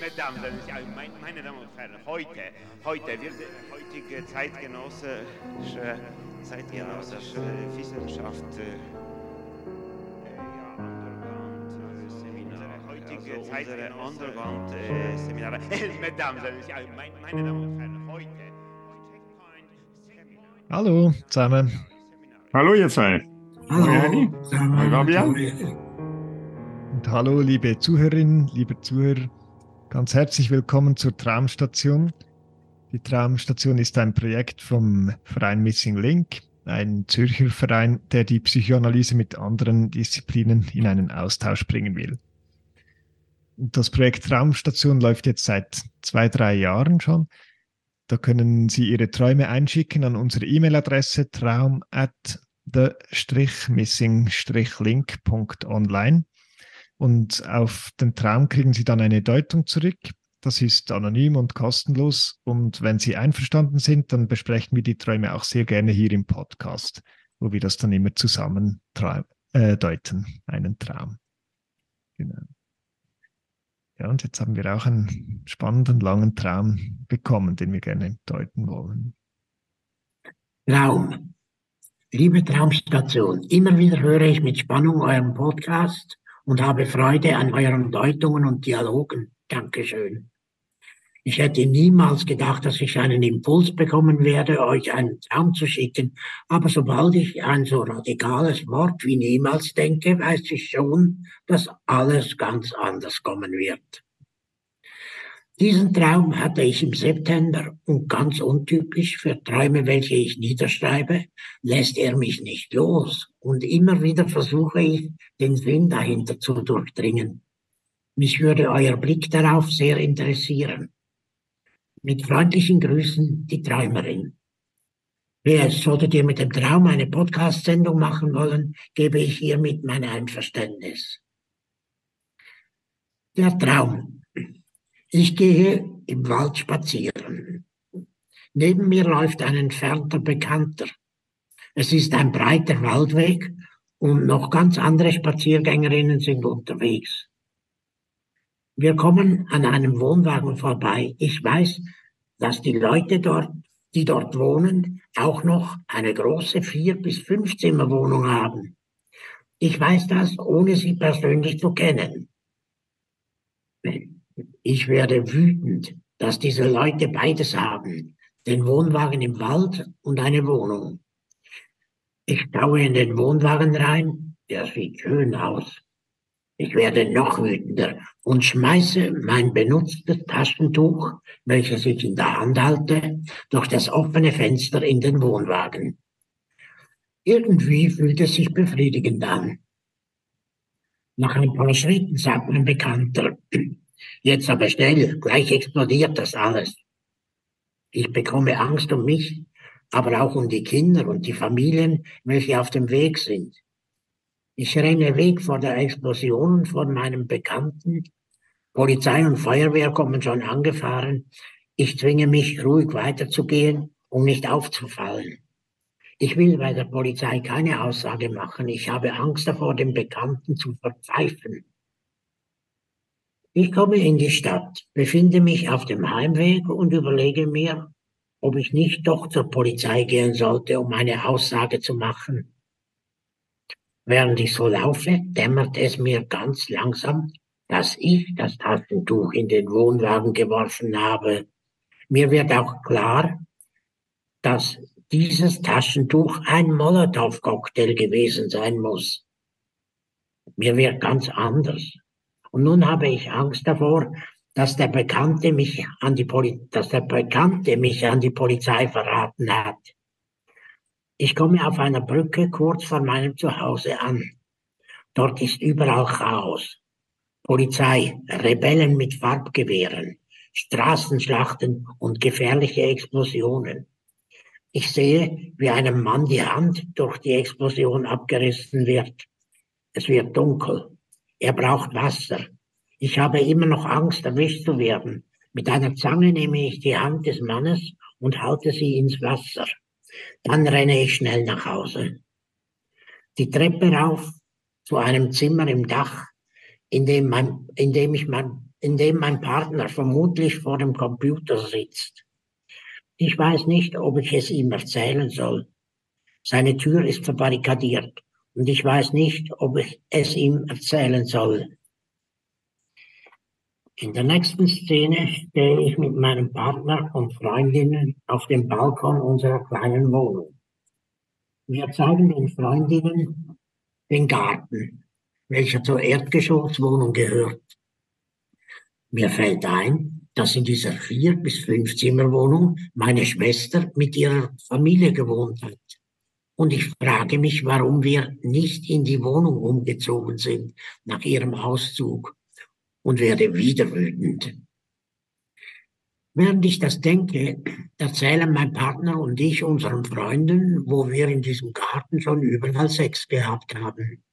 Mesdames, meine Damen und Herren, heute, heute wird heutige zeitgenössische, zeitgenössische Wissenschaft äh, heutige Zeit Underground-Seminare. Mesdames, meine Damen und Herren, heute. Hallo zusammen. Hallo ihr zwei. Hallo. Hallo, Hallo Fabian. Und hallo, liebe Zuhörerinnen, liebe Zuhörer. Ganz herzlich willkommen zur Traumstation. Die Traumstation ist ein Projekt vom Verein Missing Link, ein Zürcher Verein, der die Psychoanalyse mit anderen Disziplinen in einen Austausch bringen will. Das Projekt Traumstation läuft jetzt seit zwei, drei Jahren schon. Da können Sie Ihre Träume einschicken an unsere E-Mail-Adresse traum at the-missing-link.online. Und auf den Traum kriegen Sie dann eine Deutung zurück. Das ist anonym und kostenlos. Und wenn Sie einverstanden sind, dann besprechen wir die Träume auch sehr gerne hier im Podcast, wo wir das dann immer zusammen äh, deuten, einen Traum. Genau. Ja, und jetzt haben wir auch einen spannenden, langen Traum bekommen, den wir gerne deuten wollen. Traum. Liebe Traumstation, immer wieder höre ich mit Spannung euren Podcast und habe Freude an euren Deutungen und Dialogen. Dankeschön. Ich hätte niemals gedacht, dass ich einen Impuls bekommen werde, euch einen Traum zu schicken. Aber sobald ich ein so radikales Wort wie niemals denke, weiß ich schon, dass alles ganz anders kommen wird. Diesen Traum hatte ich im September und ganz untypisch für Träume, welche ich niederschreibe, lässt er mich nicht los und immer wieder versuche ich, den Sinn dahinter zu durchdringen. Mich würde euer Blick darauf sehr interessieren. Mit freundlichen Grüßen, die Träumerin. PS, solltet ihr mit dem Traum eine Podcast-Sendung machen wollen, gebe ich hiermit mein Einverständnis. Der Traum. Ich gehe im Wald spazieren. Neben mir läuft ein entfernter Bekannter. Es ist ein breiter Waldweg und noch ganz andere Spaziergängerinnen sind unterwegs. Wir kommen an einem Wohnwagen vorbei. Ich weiß, dass die Leute dort, die dort wohnen, auch noch eine große vier bis fünf Zimmerwohnung haben. Ich weiß das, ohne sie persönlich zu kennen. Ich werde wütend, dass diese Leute beides haben, den Wohnwagen im Wald und eine Wohnung. Ich schaue in den Wohnwagen rein, der sieht schön aus. Ich werde noch wütender und schmeiße mein benutztes Taschentuch, welches ich in der Hand halte, durch das offene Fenster in den Wohnwagen. Irgendwie fühlt es sich befriedigend an. Nach ein paar Schritten sagt mein Bekannter, jetzt aber schnell, gleich explodiert das alles. Ich bekomme Angst um mich, aber auch um die Kinder und die Familien, welche auf dem Weg sind. Ich renne weg vor der Explosion von meinem Bekannten. Polizei und Feuerwehr kommen schon angefahren. Ich zwinge mich, ruhig weiterzugehen, um nicht aufzufallen. Ich will bei der Polizei keine Aussage machen. Ich habe Angst davor, dem Bekannten zu verpfeifen. Ich komme in die Stadt, befinde mich auf dem Heimweg und überlege mir, ob ich nicht doch zur Polizei gehen sollte, um eine Aussage zu machen. Während ich so laufe, dämmert es mir ganz langsam, dass ich das Taschentuch in den Wohnwagen geworfen habe. Mir wird auch klar, dass dieses Taschentuch ein Molotow-Cocktail gewesen sein muss. Mir wird ganz anders. Und nun habe ich Angst davor, dass der Bekannte mich an die Poli dass der Bekannte mich an die Polizei verraten hat. Ich komme auf einer Brücke kurz vor meinem Zuhause an. Dort ist überall Chaos. Polizei, Rebellen mit Farbgewehren, Straßenschlachten und gefährliche Explosionen. Ich sehe, wie einem Mann die Hand durch die Explosion abgerissen wird. Es wird dunkel. Er braucht Wasser. Ich habe immer noch Angst, erwischt zu werden. Mit einer Zange nehme ich die Hand des Mannes und halte sie ins Wasser. Dann renne ich schnell nach Hause. Die Treppe rauf zu einem Zimmer im Dach, in dem, mein, in dem, ich mein, in dem mein Partner vermutlich vor dem Computer sitzt. Ich weiß nicht, ob ich es ihm erzählen soll. Seine Tür ist verbarrikadiert und ich weiß nicht, ob ich es ihm erzählen soll. In der nächsten Szene stehe ich mit meinem Partner und Freundinnen auf dem Balkon unserer kleinen Wohnung. Wir zeigen den Freundinnen den Garten, welcher zur Erdgeschosswohnung gehört. Mir fällt ein, dass in dieser vier bis fünf Zimmerwohnung meine Schwester mit ihrer Familie gewohnt hat. Und ich frage mich, warum wir nicht in die Wohnung umgezogen sind nach ihrem Auszug und werde wieder wütend. Während ich das denke, erzählen mein Partner und ich unseren Freunden, wo wir in diesem Garten schon überall Sex gehabt haben.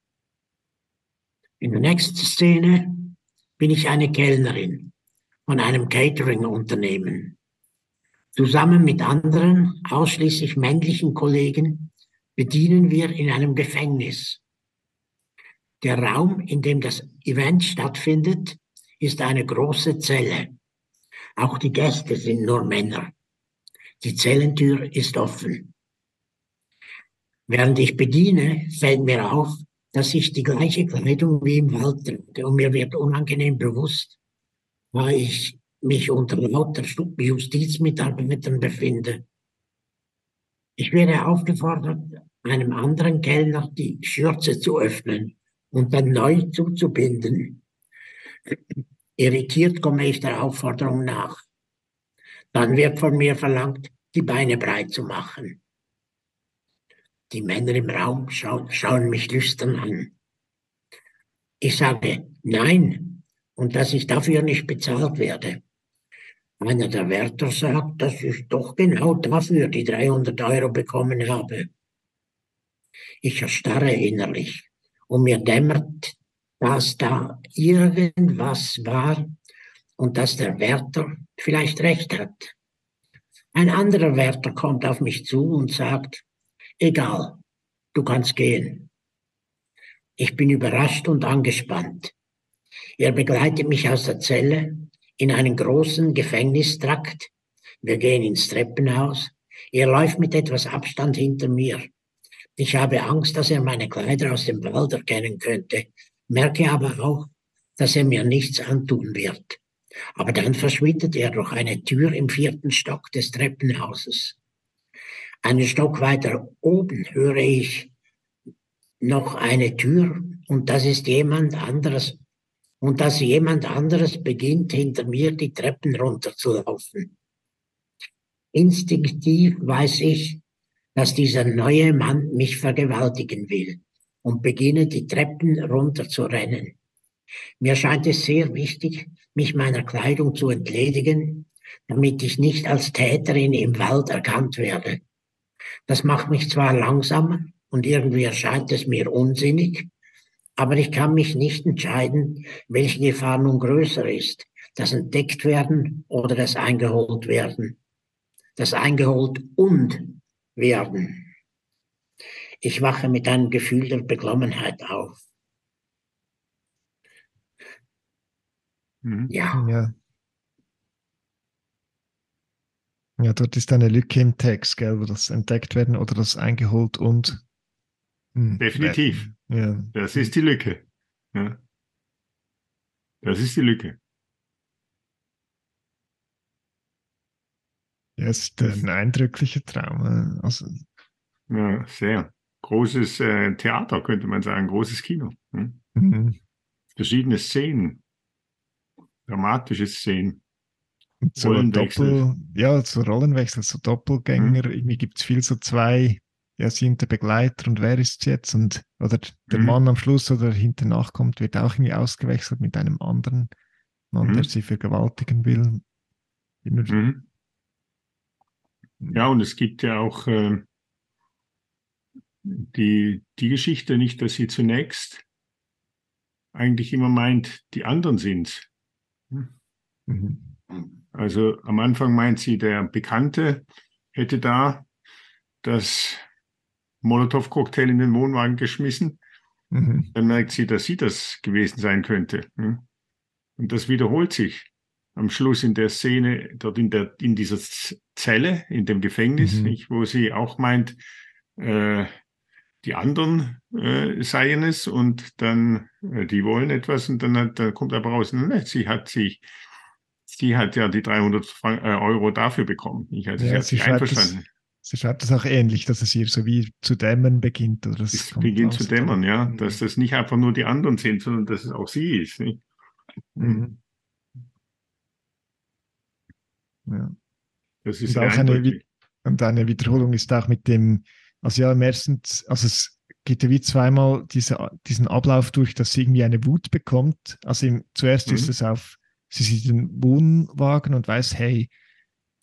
In der nächsten Szene bin ich eine Kellnerin von einem Catering-Unternehmen. Zusammen mit anderen, ausschließlich männlichen Kollegen, bedienen wir in einem Gefängnis. Der Raum, in dem das Event stattfindet, ist eine große Zelle. Auch die Gäste sind nur Männer. Die Zellentür ist offen. Während ich bediene, fällt mir auf, dass ich die gleiche Kleidung wie im Wald trage und mir wird unangenehm bewusst, weil ich mich unter lauter Justizmitarbeitern befinde. Ich werde aufgefordert, einem anderen Kellner die Schürze zu öffnen und dann neu zuzubinden. Irritiert komme ich der Aufforderung nach. Dann wird von mir verlangt, die Beine breit zu machen. Die Männer im Raum schauen, schauen mich lüstern an. Ich sage nein und dass ich dafür nicht bezahlt werde. Einer der Wärter sagt, dass ich doch genau dafür die 300 Euro bekommen habe. Ich erstarre innerlich und mir dämmert, dass da irgendwas war und dass der Wärter vielleicht recht hat. Ein anderer Wärter kommt auf mich zu und sagt, egal, du kannst gehen. Ich bin überrascht und angespannt. Er begleitet mich aus der Zelle in einen großen Gefängnistrakt. Wir gehen ins Treppenhaus. Er läuft mit etwas Abstand hinter mir. Ich habe Angst, dass er meine Kleider aus dem Wald erkennen könnte, merke aber auch, dass er mir nichts antun wird. Aber dann verschwindet er durch eine Tür im vierten Stock des Treppenhauses. Einen Stock weiter oben höre ich noch eine Tür und das ist jemand anderes. Und dass jemand anderes beginnt hinter mir die Treppen runterzulaufen. Instinktiv weiß ich, dass dieser neue Mann mich vergewaltigen will und beginne die Treppen runter zu rennen. Mir scheint es sehr wichtig, mich meiner Kleidung zu entledigen, damit ich nicht als Täterin im Wald erkannt werde. Das macht mich zwar langsamer und irgendwie erscheint es mir unsinnig, aber ich kann mich nicht entscheiden, welche Gefahr nun größer ist, das entdeckt werden oder das eingeholt werden. Das eingeholt und werden. Ich wache mit einem Gefühl der Beklommenheit auf. Mhm. Ja. ja. Ja, dort ist eine Lücke im Text, gell, wo das entdeckt werden oder das eingeholt und. Hm, Definitiv. Ja. Das ist die Lücke. Ja. Das ist die Lücke. Ja, es ist ein eindrücklicher Traum. Also, ja, sehr großes äh, Theater, könnte man sagen, großes Kino. Hm? Mhm. Verschiedene Szenen, dramatische Szenen. So Doppel, ja, so Rollenwechsel, so Doppelgänger. Mhm. Irgendwie gibt es viel so zwei, ja, sind der Begleiter und wer ist es jetzt? Und, oder der mhm. Mann am Schluss oder hinter nachkommt, wird auch irgendwie ausgewechselt mit einem anderen Mann, der mhm. sie vergewaltigen will. Mhm. Ja, und es gibt ja auch äh, die, die Geschichte nicht, dass sie zunächst eigentlich immer meint, die anderen sind. Mhm. Also am Anfang meint sie, der Bekannte hätte da das Molotow-Cocktail in den Wohnwagen geschmissen Mhm. Dann merkt sie, dass sie das gewesen sein könnte. Und das wiederholt sich am Schluss in der Szene, dort in, der, in dieser Zelle, in dem Gefängnis, mhm. wo sie auch meint, äh, die anderen äh, seien es und dann äh, die wollen etwas und dann, hat, dann kommt aber raus, ne, sie hat sich sie hat ja die 300 Frank äh, Euro dafür bekommen. Ich hatte ja, sie einverstanden. Das, sie schreibt das auch ähnlich, dass es ihr so wie zu dämmern beginnt. Oder es beginnt zu dämmern, ja. Mhm. Dass das nicht einfach nur die anderen sind, sondern dass es auch sie ist. Nicht? Mhm. Ja. Das ist und auch eine, und eine Wiederholung ist auch mit dem, also ja, im ersten, also es geht ja wie zweimal diese, diesen Ablauf durch, dass sie irgendwie eine Wut bekommt. Also im, zuerst mhm. ist es auf, sie sieht den Wohnwagen und weiß, hey,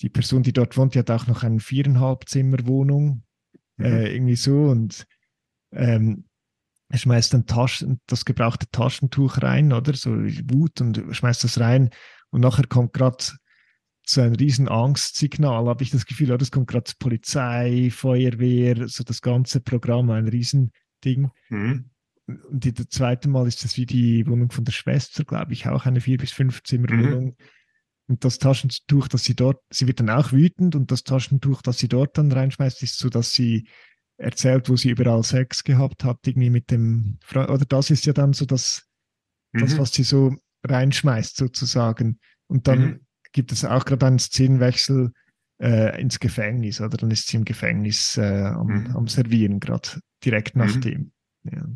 die Person, die dort wohnt, die hat auch noch eine viereinhalb Zimmer Wohnung, mhm. äh, irgendwie so und ähm, er schmeißt dann Taschen, das gebrauchte Taschentuch rein, oder? So Wut und schmeißt das rein. Und nachher kommt gerade so ein riesen Angstsignal, habe ich das Gefühl, oh, das kommt gerade Polizei, Feuerwehr, so das ganze Programm, ein Riesending. Mhm. Und das zweite Mal ist das wie die Wohnung von der Schwester, glaube ich, auch eine vier bis fünf Zimmerwohnung. Mhm. Und das Taschentuch, das sie dort, sie wird dann auch wütend und das Taschentuch, das sie dort dann reinschmeißt, ist so, dass sie erzählt, wo sie überall Sex gehabt hat, irgendwie mit dem Freund, oder das ist ja dann so das, mhm. das was sie so reinschmeißt sozusagen. Und dann mhm gibt es auch gerade einen Szenenwechsel äh, ins Gefängnis, oder dann ist sie im Gefängnis äh, am, mhm. am, Servieren, gerade direkt nach mhm. dem. Ja.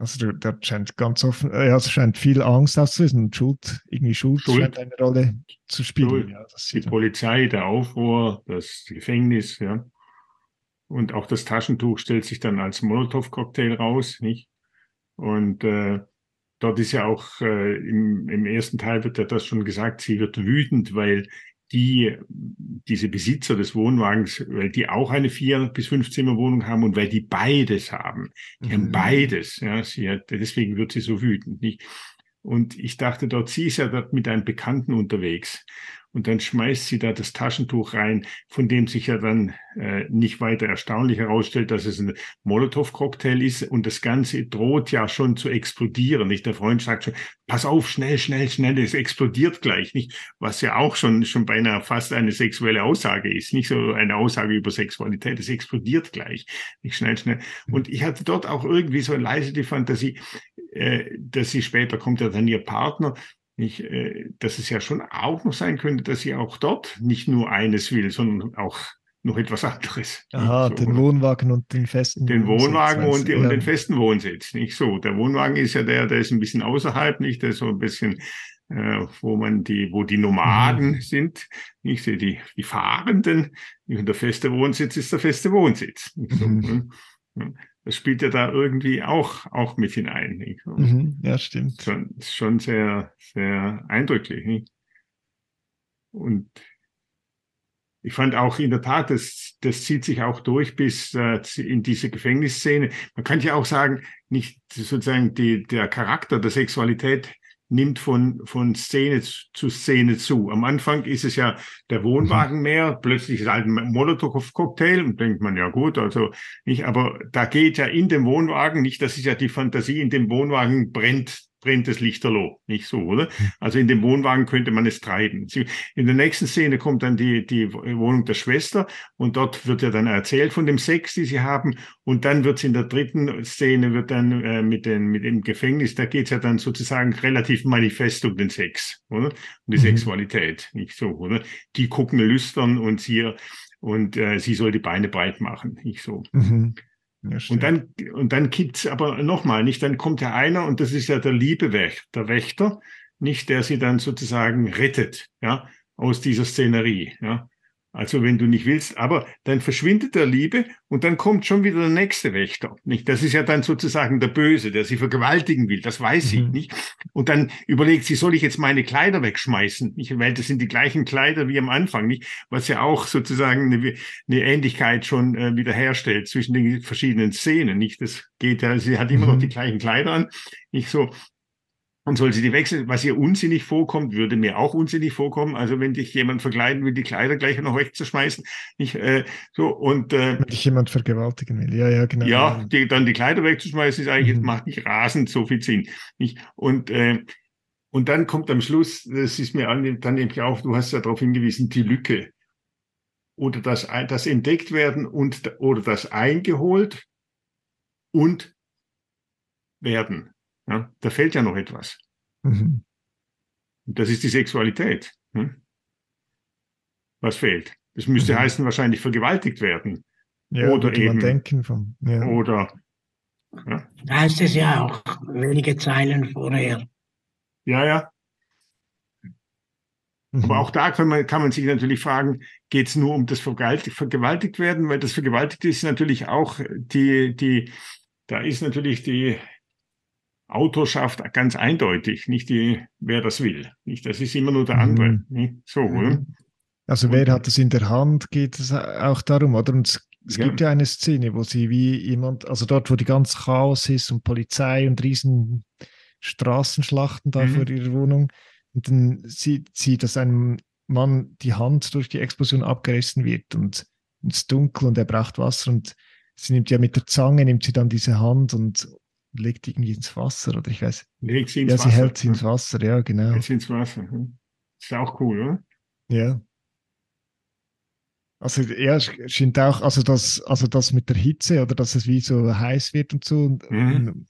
Also da, scheint ganz offen, äh, also scheint viel Angst auszulösen und Schuld, irgendwie Schuld, Schuld. scheint eine Rolle zu spielen. Ja, die Polizei, der Aufruhr, das Gefängnis, ja. Und auch das Taschentuch stellt sich dann als Molotow-Cocktail raus, nicht? Und äh, dort ist ja auch äh, im, im ersten Teil wird ja das schon gesagt, sie wird wütend, weil die, diese Besitzer des Wohnwagens, weil die auch eine vier bis fünf Zimmer Wohnung haben und weil die beides haben. Die mhm. haben beides, ja. Sie hat, deswegen wird sie so wütend, nicht? Und ich dachte dort, sie ist ja dort mit einem Bekannten unterwegs und dann schmeißt sie da das Taschentuch rein, von dem sich ja dann äh, nicht weiter erstaunlich herausstellt, dass es ein Molotow-Cocktail ist und das Ganze droht ja schon zu explodieren. Nicht der Freund sagt schon, pass auf, schnell, schnell, schnell, es explodiert gleich, nicht? Was ja auch schon schon beinahe fast eine sexuelle Aussage ist, nicht so eine Aussage über Sexualität, es explodiert gleich, nicht schnell, schnell. Und ich hatte dort auch irgendwie so leise die Fantasie, äh, dass sie später kommt ja dann ihr Partner nicht, äh, dass es ja schon auch noch sein könnte, dass sie auch dort nicht nur eines will, sondern auch noch etwas anderes. Aha, so, den Wohnwagen und den festen Den Wohnwagen und, die, ja. und, den festen Wohnsitz, nicht so. Der Wohnwagen ist ja der, der ist ein bisschen außerhalb, nicht, der ist so ein bisschen, äh, wo man die, wo die Nomaden mhm. sind, nicht so die, die Fahrenden. Und der feste Wohnsitz ist der feste Wohnsitz. So, mhm. Das spielt ja da irgendwie auch, auch mit hinein. Mhm, ja, stimmt. Schon, schon sehr, sehr eindrücklich. Nicht? Und ich fand auch in der Tat, das, das zieht sich auch durch bis äh, in diese Gefängnisszene. Man kann ja auch sagen, nicht sozusagen die, der Charakter der Sexualität nimmt von, von Szene zu Szene zu. Am Anfang ist es ja der Wohnwagen mehr, plötzlich ist halt ein Molotow-Cocktail und denkt man, ja gut, also nicht, aber da geht ja in dem Wohnwagen, nicht, das ist ja die Fantasie, in dem Wohnwagen brennt brennt das Lichterloh, nicht so, oder? Hm. Also in dem Wohnwagen könnte man es treiben. In der nächsten Szene kommt dann die, die Wohnung der Schwester und dort wird ja dann erzählt von dem Sex, die sie haben und dann wird es in der dritten Szene wird dann äh, mit, den, mit dem Gefängnis, da geht es ja dann sozusagen relativ manifest um den Sex, oder? Um die mhm. Sexualität, nicht so, oder? Die gucken lüstern und sie und äh, sie soll die Beine breit machen, nicht so. Mhm. Ja, und dann, und dann gibt's aber nochmal, nicht, dann kommt ja einer, und das ist ja der liebe Wächter, der Wächter, nicht, der sie dann sozusagen rettet, ja, aus dieser Szenerie, ja. Also wenn du nicht willst, aber dann verschwindet der Liebe und dann kommt schon wieder der nächste Wächter. Nicht? Das ist ja dann sozusagen der Böse, der sie vergewaltigen will. Das weiß sie mhm. nicht. Und dann überlegt sie, soll ich jetzt meine Kleider wegschmeißen? Nicht? Weil das sind die gleichen Kleider wie am Anfang, nicht? Was ja auch sozusagen eine, eine Ähnlichkeit schon äh, wiederherstellt zwischen den verschiedenen Szenen. Nicht? Das geht ja, sie hat immer mhm. noch die gleichen Kleider an. Nicht so. Und soll sie die wechseln. Was ihr unsinnig vorkommt, würde mir auch unsinnig vorkommen. Also wenn dich jemand verkleiden will, die Kleider gleich noch wegzuschmeißen. Ich, äh, so, und, äh, wenn dich jemand vergewaltigen will, ja, ja, genau. Ja, die, dann die Kleider wegzuschmeißen, ist eigentlich, mhm. macht nicht rasend so viel Sinn. Nicht? Und, äh, und dann kommt am Schluss, das ist mir an, dann nämlich auch, du hast ja darauf hingewiesen, die Lücke. Oder das, das entdeckt werden und, oder das eingeholt und werden. Ja, da fehlt ja noch etwas. Mhm. Das ist die Sexualität. Hm? Was fehlt? Das müsste mhm. heißen, wahrscheinlich vergewaltigt werden. Ja, oder eben. denken von, ja. Oder. Ja. Da heißt es ja auch wenige Zeilen vorher. Ja, ja. Mhm. Aber auch da kann man, kann man sich natürlich fragen, geht es nur um das vergewaltigt werden? Weil das vergewaltigt ist natürlich auch die, die, da ist natürlich die Autorschaft ganz eindeutig, nicht die, wer das will. Nicht, das ist immer nur der andere. Mhm. Nicht? So, mhm. oder? Also wer hat es in der Hand, geht es auch darum, oder? Und es, es ja. gibt ja eine Szene, wo sie wie jemand, also dort, wo die ganze Chaos ist und Polizei und riesen Straßenschlachten da mhm. vor ihrer Wohnung, und dann sieht sie, dass einem Mann die Hand durch die Explosion abgerissen wird und ins Dunkel und er braucht Wasser und sie nimmt ja mit der Zange, nimmt sie dann diese Hand und legt irgendwie ins Wasser oder ich weiß. Legt sie ins ja, Wasser. sie hält sie ins Wasser, ja, genau. Hält sie ins Wasser. Hm. Ist auch cool, oder? Ja. Also ja, es scheint auch, also das, also das mit der Hitze oder dass es wie so heiß wird und so und, mhm.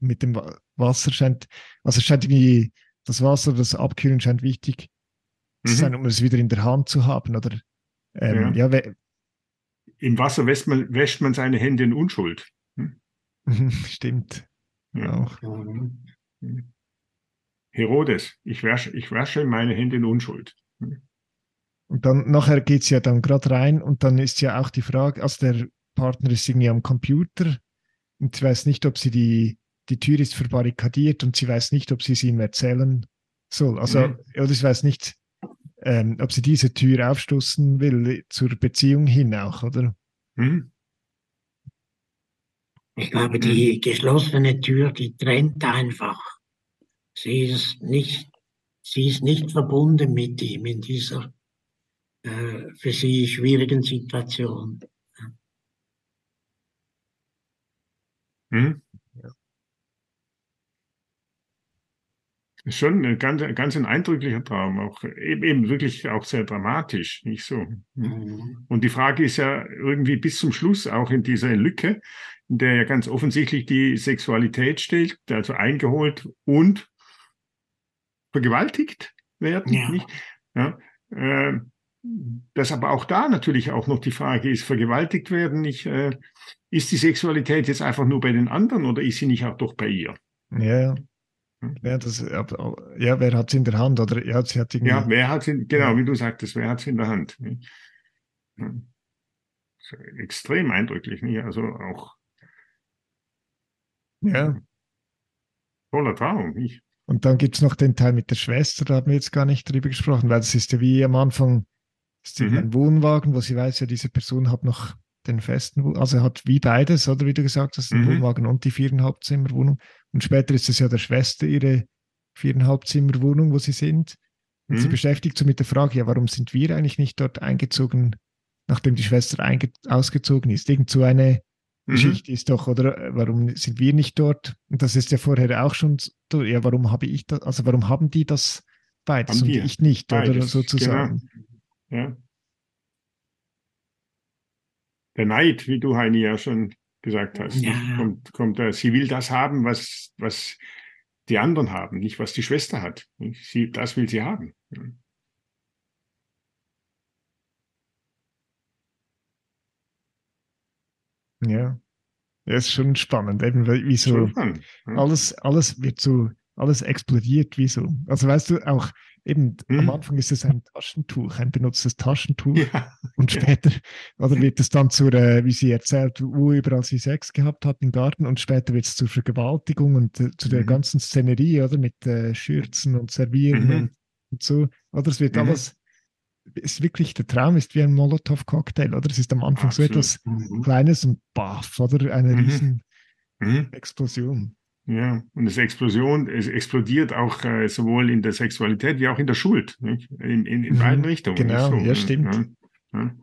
mit dem Wasser scheint, also es scheint irgendwie, das Wasser, das Abkühlen scheint wichtig mhm. zu sein, um es wieder in der Hand zu haben oder ähm, ja. ja Im Wasser wäscht man, wäscht man seine Hände in Unschuld. Stimmt. Ja. Auch. Herodes, ich wasche, ich wasche meine Hände in Unschuld. Und dann nachher geht es ja dann gerade rein und dann ist ja auch die Frage, also der Partner ist irgendwie am Computer und sie weiß nicht, ob sie die, die Tür ist verbarrikadiert und sie weiß nicht, ob sie es ihm erzählen soll. Also, mhm. oder sie weiß nicht, ähm, ob sie diese Tür aufstoßen will zur Beziehung hin auch, oder? Mhm. Ich glaube, die geschlossene Tür, die trennt einfach. Sie ist nicht, sie ist nicht verbunden mit ihm in dieser äh, für sie schwierigen Situation. Hm? Ja. Ist schon ein ganz, ganz ein eindrücklicher Traum, auch eben, eben wirklich auch sehr dramatisch, nicht so. Hm? Mhm. Und die Frage ist ja irgendwie bis zum Schluss auch in dieser Lücke, in der ja ganz offensichtlich die Sexualität steht, also eingeholt und vergewaltigt werden. Ja. Nicht? Ja, äh, dass aber auch da natürlich auch noch die Frage ist, vergewaltigt werden, nicht, äh, ist die Sexualität jetzt einfach nur bei den anderen oder ist sie nicht auch doch bei ihr? Ja, ja, das, ja wer hat es in der Hand? Oder ja, sie hat irgendwie... ja wer hat es genau, wie du sagtest, wer hat es in der Hand? Extrem eindrücklich, nicht? also auch ja. Toller Traum, nicht? Und dann gibt es noch den Teil mit der Schwester, da haben wir jetzt gar nicht drüber gesprochen, weil das ist ja wie am Anfang ist mhm. ein Wohnwagen, wo sie weiß, ja, diese Person hat noch den festen, also hat wie beides, oder wie du gesagt hast, den mhm. Wohnwagen und die viereinhalb Zimmer Wohnung. Und später ist es ja der Schwester ihre viereinhalb Zimmer Wohnung, wo sie sind. Und mhm. sie beschäftigt so mit der Frage, ja, warum sind wir eigentlich nicht dort eingezogen, nachdem die Schwester ausgezogen ist? Irgend so eine mhm. Geschichte ist doch, oder warum sind wir nicht dort? Und das ist ja vorher auch schon so, ja, warum habe ich das, also warum haben die das beides haben und ich nicht, beides, oder sozusagen? Genau. Ja. Der Neid, wie du, Heini, ja schon gesagt hast, ja. kommt, kommt äh, sie will das haben, was, was die anderen haben, nicht was die Schwester hat. Sie, das will sie haben. Ja. Ja, ist schon spannend, eben wie so spannend, ja. alles, alles wird so, alles explodiert, wie so. Also weißt du, auch eben hm. am Anfang ist es ein Taschentuch, ein benutztes Taschentuch ja. und später, oder wird es dann zur, äh, wie sie erzählt, wo überall sie Sex gehabt hat im Garten und später wird es zur Vergewaltigung und äh, zu der mhm. ganzen Szenerie, oder mit äh, Schürzen und Servieren mhm. und, und, so. Oder es wird mhm. alles ist wirklich, der Traum ist wie ein Molotow-Cocktail, oder? Es ist am Anfang Absolut. so etwas mhm. Kleines und baff, oder? Eine mhm. riesen mhm. Explosion. Ja, und es Explosion, es explodiert auch äh, sowohl in der Sexualität wie auch in der Schuld. Nicht? In, in, in mhm, beiden Richtungen. Genau, so, ja, stimmt. Ja, ja.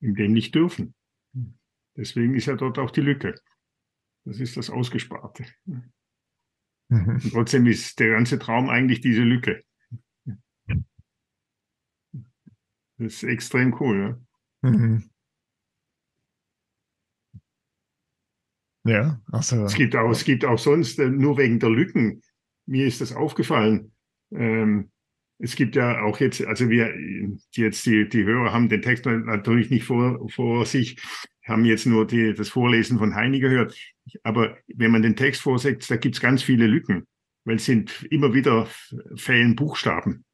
In dem nicht dürfen. Deswegen ist ja dort auch die Lücke. Das ist das Ausgesparte. Mhm. Und trotzdem ist der ganze Traum eigentlich diese Lücke. Das ist extrem cool. Ja? Mhm. Ja, also. Es gibt auch, es gibt auch sonst, äh, nur wegen der Lücken, mir ist das aufgefallen. Ähm, es gibt ja auch jetzt, also wir, jetzt die, die Hörer haben den Text natürlich nicht vor, vor sich, haben jetzt nur die, das Vorlesen von Heini gehört. Aber wenn man den Text vorsetzt, da gibt es ganz viele Lücken, weil es sind immer wieder fehlen Buchstaben.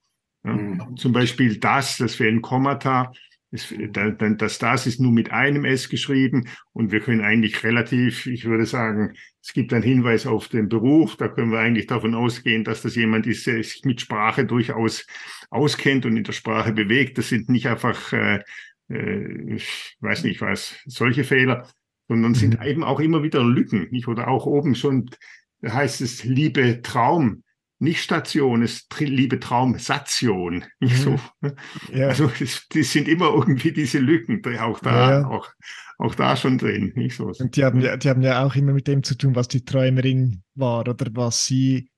Ja, mhm. Zum Beispiel das, das fehlen Kommata, das, das ist nur mit einem S geschrieben und wir können eigentlich relativ, ich würde sagen, es gibt einen Hinweis auf den Beruf, da können wir eigentlich davon ausgehen, dass das jemand ist, der sich mit Sprache durchaus auskennt und in der Sprache bewegt. Das sind nicht einfach, äh, äh, ich weiß nicht was, solche Fehler, sondern mhm. sind eben auch immer wieder Lücken. Nicht? Oder auch oben schon heißt es, liebe Traum, nicht Station, es liebe Traumsation. Nicht so. Mhm. Ja. Also die sind immer irgendwie diese Lücken, auch da, ja, ja. Auch, auch da schon drin. Nicht so. Und die haben, ja, die haben ja auch immer mit dem zu tun, was die Träumerin war oder was sie,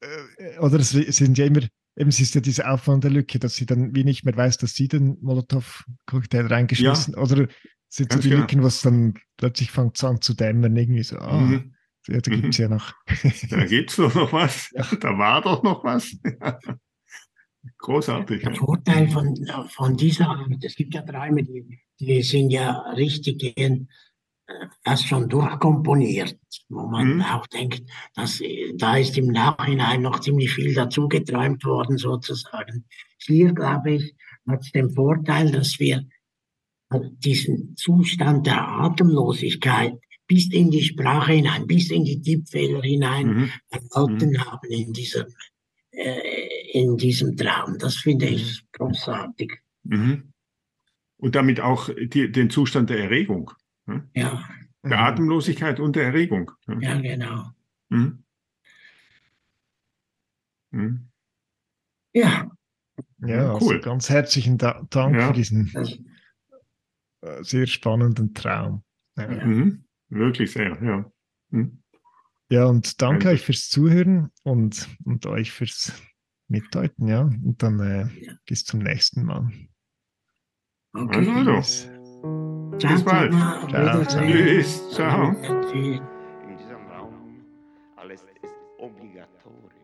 äh, oder es sind ja immer, eben es ist ja diese auffallende Lücke, dass sie dann wie nicht mehr weiß, dass sie den Molotow-Cocktail reingeschmissen, oder sind so die genau. Lücken, was dann plötzlich fängt an zu dämmern, irgendwie so, ah, mhm. Ja, da gibt es mhm. ja noch. da gibt es doch noch was. Ja. Da war doch noch was. Großartig. Der Vorteil von, von dieser Art, es gibt ja Träume, die, die sind ja richtig äh, fast schon durchkomponiert, wo man mhm. auch denkt, dass, da ist im Nachhinein noch ziemlich viel dazu geträumt worden, sozusagen. Hier, glaube ich, hat es den Vorteil, dass wir diesen Zustand der Atemlosigkeit bis in die Sprache hinein, bis in die Tippfehler hinein mhm. erhalten mhm. haben in diesem, äh, in diesem Traum. Das finde ich mhm. großartig. Mhm. Und damit auch die, den Zustand der Erregung. Ne? Ja. Der Atemlosigkeit und der Erregung. Ne? Ja, genau. Mhm. Mhm. Ja. Ja, also cool. Also ganz herzlichen Dank ja. für diesen äh, sehr spannenden Traum. Ja. Mhm. Wirklich sehr, ja. Hm. Ja, und danke also. euch fürs Zuhören und, und euch fürs Mitdeuten, ja. Und dann äh, ja. bis zum nächsten Mal. Okay. Also, Ciao, bis bald. Ciao, ciao. Tschüss. Ciao. In diesem Raum alles ist obligatorisch.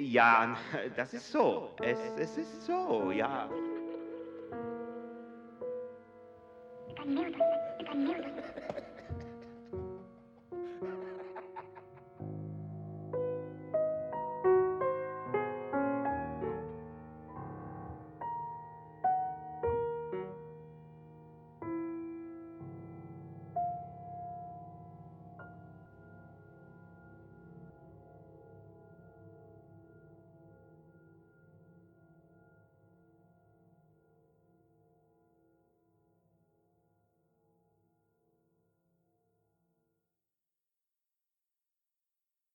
Ja, das ist so. Es, es ist so, ja. Ich kann